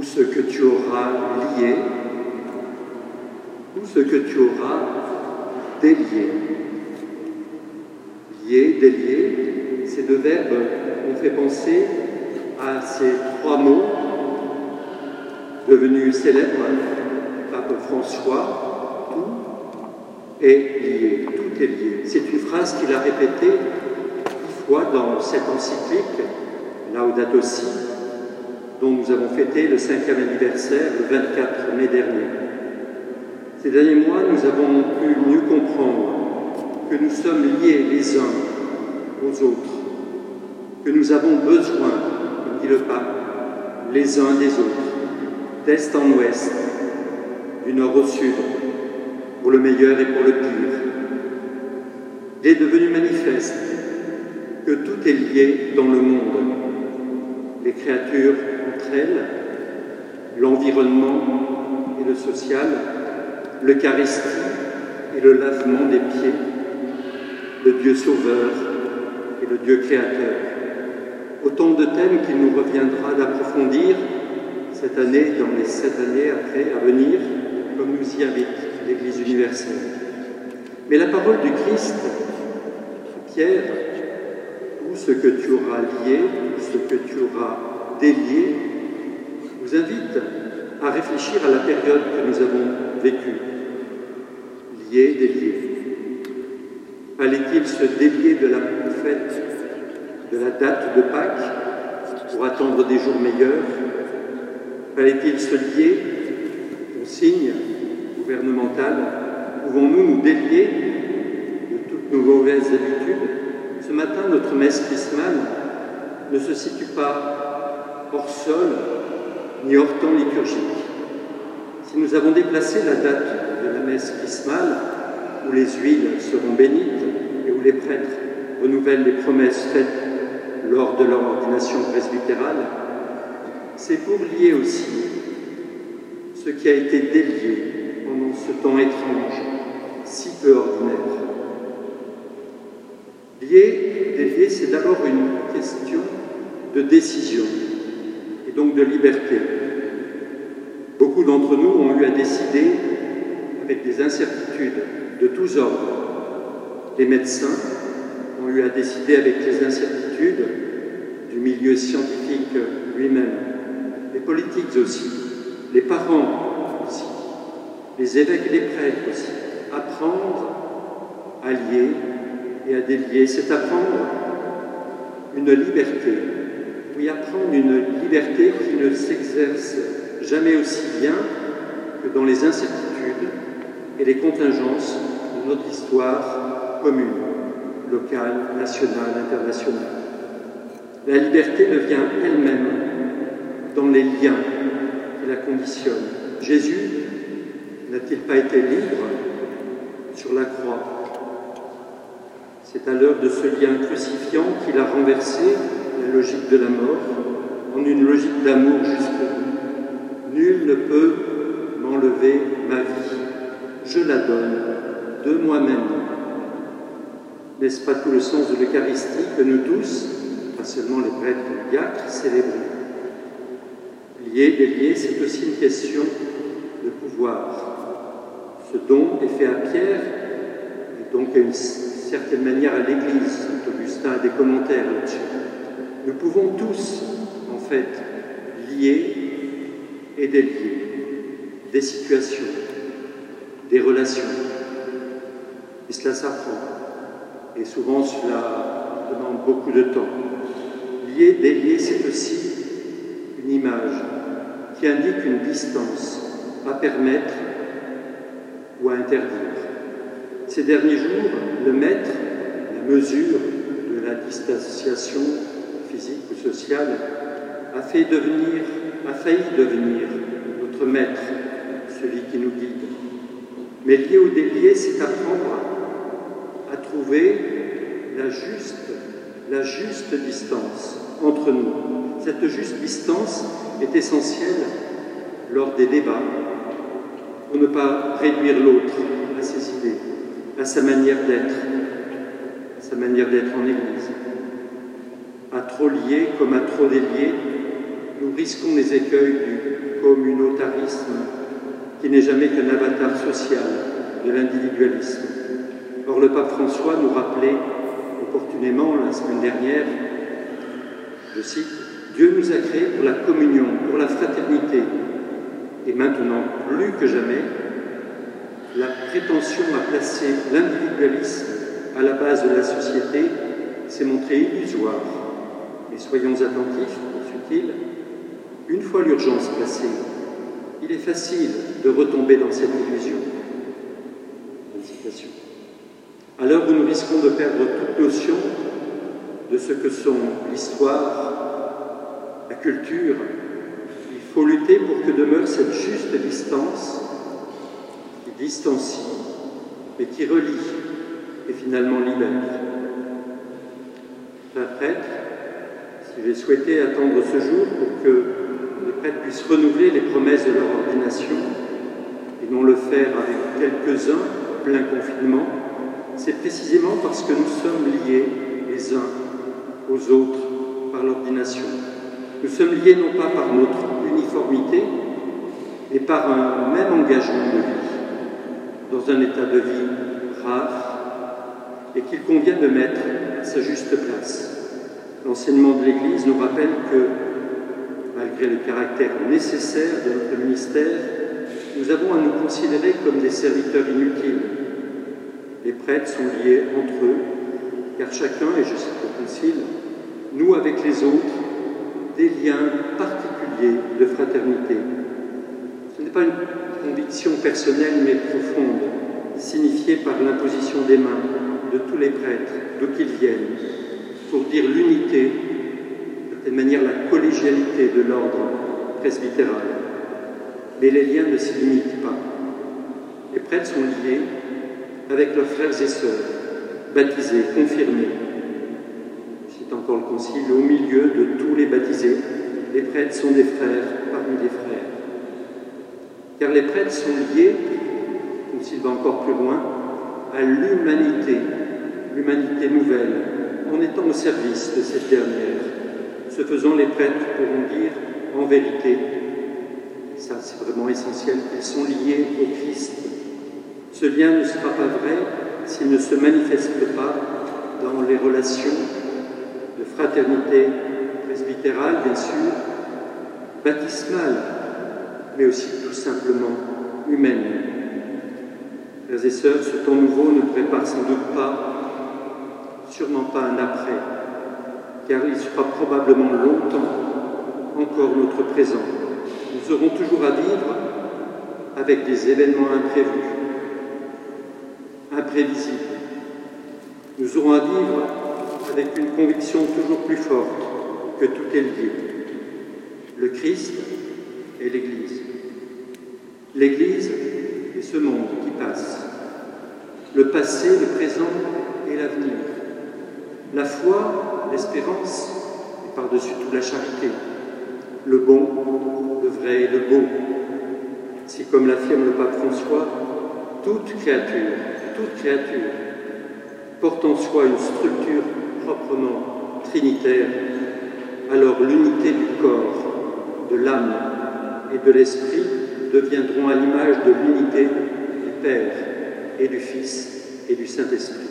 ou ce que tu auras lié, ou ce que tu auras délié. Lié, délié, ces deux verbes ont fait penser à ces trois mots devenus célèbres, Pape François, tout est lié, tout est lié. C'est une phrase qu'il a répétée dix fois dans cette encyclique, Laudato Si, dont nous avons fêté le cinquième anniversaire le 24 mai dernier. Ces derniers mois, nous avons pu mieux comprendre que nous sommes liés les uns aux autres, que nous avons besoin, comme dit le pape, les uns des autres, d'est en ouest, du nord au sud, pour le meilleur et pour le pire. Il est devenu manifeste que tout est lié dans le monde, les créatures entre elles, l'environnement et le social, l'Eucharistie et le lavement des pieds, le Dieu sauveur et le Dieu créateur. Autant de thèmes qu'il nous reviendra d'approfondir cette année, dans les sept années après à venir, comme nous y invite l'Église universelle. Mais la parole du Christ, Pierre, tout ce que tu auras lié, tout ce que tu auras délié, vous invite à réfléchir à la période que nous avons vécue. Lié, délié. Fallait-il se délier de la fête, de la date de Pâques, pour attendre des jours meilleurs? Fallait-il se lier aux signes gouvernementaux Pouvons-nous nous délier de toutes nos mauvaises habitudes? Ce matin, notre messe chrismale ne se situe pas hors sol ni hors temps liturgique. Si nous avons déplacé la date de la messe chrismale, où les huiles seront bénites et où les prêtres renouvellent les promesses faites lors de leur ordination presbytérale, c'est pour lier aussi ce qui a été délié pendant ce temps étrange, si peu ordinaire. Lier, délier, c'est d'abord une question de décision et donc de liberté. Beaucoup d'entre nous ont eu à décider avec des incertitudes de tous ordres. Les médecins ont eu à décider avec les incertitudes du milieu scientifique lui-même, les politiques aussi, les parents aussi, les évêques les prêtres aussi. Apprendre à lier et à délier, c'est apprendre une liberté. Oui, apprendre une liberté qui ne s'exerce jamais aussi bien que dans les incertitudes et les contingences de notre histoire commune, locale, nationale, internationale. La liberté devient elle-même dans les liens qui la conditionnent. Jésus n'a-t-il pas été libre sur la croix? C'est à l'heure de ce lien crucifiant qu'il a renversé la logique de la mort en une logique d'amour jusqu'au bout. Nul ne peut m'enlever ma vie. Je la donne de moi-même. N'est-ce pas tout le sens de l'Eucharistie que nous tous, pas seulement les prêtres diacres, célébrons? Lier, délier, c'est aussi une question de pouvoir. Ce don est fait à Pierre, et donc à une certaine manière à l'Église. Saint Augustin a des commentaires là-dessus. Nous pouvons tous, en fait, lier et délier des situations, des relations. Et cela s'apprend. Et souvent, cela demande beaucoup de temps. Lier, délier, c'est aussi une image qui indique une distance à permettre ou à interdire. Ces derniers jours, le maître, la mesure de la distanciation physique ou sociale, a, fait devenir, a failli devenir notre maître, celui qui nous guide. Mais lié ou délié, c'est apprendre à trouver la juste, la juste distance entre nous. Cette juste distance est essentielle lors des débats pour ne pas réduire l'autre à ses idées, à sa manière d'être, à sa manière d'être en Église. Trop lier comme à trop délier, nous risquons les écueils du communautarisme qui n'est jamais qu'un avatar social de l'individualisme. Or, le pape François nous rappelait opportunément la semaine dernière, je cite, Dieu nous a créés pour la communion, pour la fraternité, et maintenant, plus que jamais, la prétention à placer l'individualisme à la base de la société s'est montrée illusoire. Mais soyons attentifs, poursuit-il, une fois l'urgence placée, il est facile de retomber dans cette illusion. À l'heure où nous risquons de perdre toute notion de ce que sont l'histoire, la culture, il faut lutter pour que demeure cette juste distance qui distancie, mais qui relie et finalement libère. Un prêtre, j'ai souhaité attendre ce jour pour que les prêtres puissent renouveler les promesses de leur ordination et non le faire avec quelques-uns, plein confinement, c'est précisément parce que nous sommes liés les uns aux autres par l'ordination. Nous sommes liés non pas par notre uniformité, mais par un même engagement de vie, dans un état de vie rare et qu'il convient de mettre à sa juste place. L'enseignement de l'Église nous rappelle que, malgré le caractère nécessaire de notre ministère, nous avons à nous considérer comme des serviteurs inutiles. Les prêtres sont liés entre eux, car chacun, et je cite le Concile, noue avec les autres des liens particuliers de fraternité. Ce n'est pas une conviction personnelle mais profonde, signifiée par l'imposition des mains de tous les prêtres, d'où qu'ils viennent, pour dire l'unité, de telle manière la collégialité de l'ordre presbytéral. Mais les liens ne s'y limitent pas. Les prêtres sont liés avec leurs frères et sœurs, baptisés, confirmés. C'est encore le concile, au milieu de tous les baptisés, les prêtres sont des frères parmi des frères. Car les prêtres sont liés, le concile va encore plus loin, à l'humanité, l'humanité nouvelle, en étant au service de cette dernière. Ce faisant, les prêtres pourront dire en vérité, ça c'est vraiment essentiel, qu'ils sont liés au Christ. Ce lien ne sera pas vrai s'il ne se manifeste pas dans les relations de fraternité presbytérale, bien sûr, baptismale, mais aussi tout simplement humaine. Frères et sœurs, ce temps nouveau ne prépare sans doute pas sûrement pas un après, car il sera probablement longtemps encore notre présent. Nous aurons toujours à vivre avec des événements imprévus, imprévisibles. Nous aurons à vivre avec une conviction toujours plus forte que tout est lié. Le Christ et l'Église. L'Église est ce monde qui passe. Le passé, le présent et l'avenir la foi, l'espérance, et par-dessus tout la charité, le bon, le vrai et le beau. Si, comme l'affirme le pape François, toute créature, toute créature porte en soi une structure proprement trinitaire, alors l'unité du corps, de l'âme et de l'esprit deviendront à l'image de l'unité du Père et du Fils et du Saint-Esprit.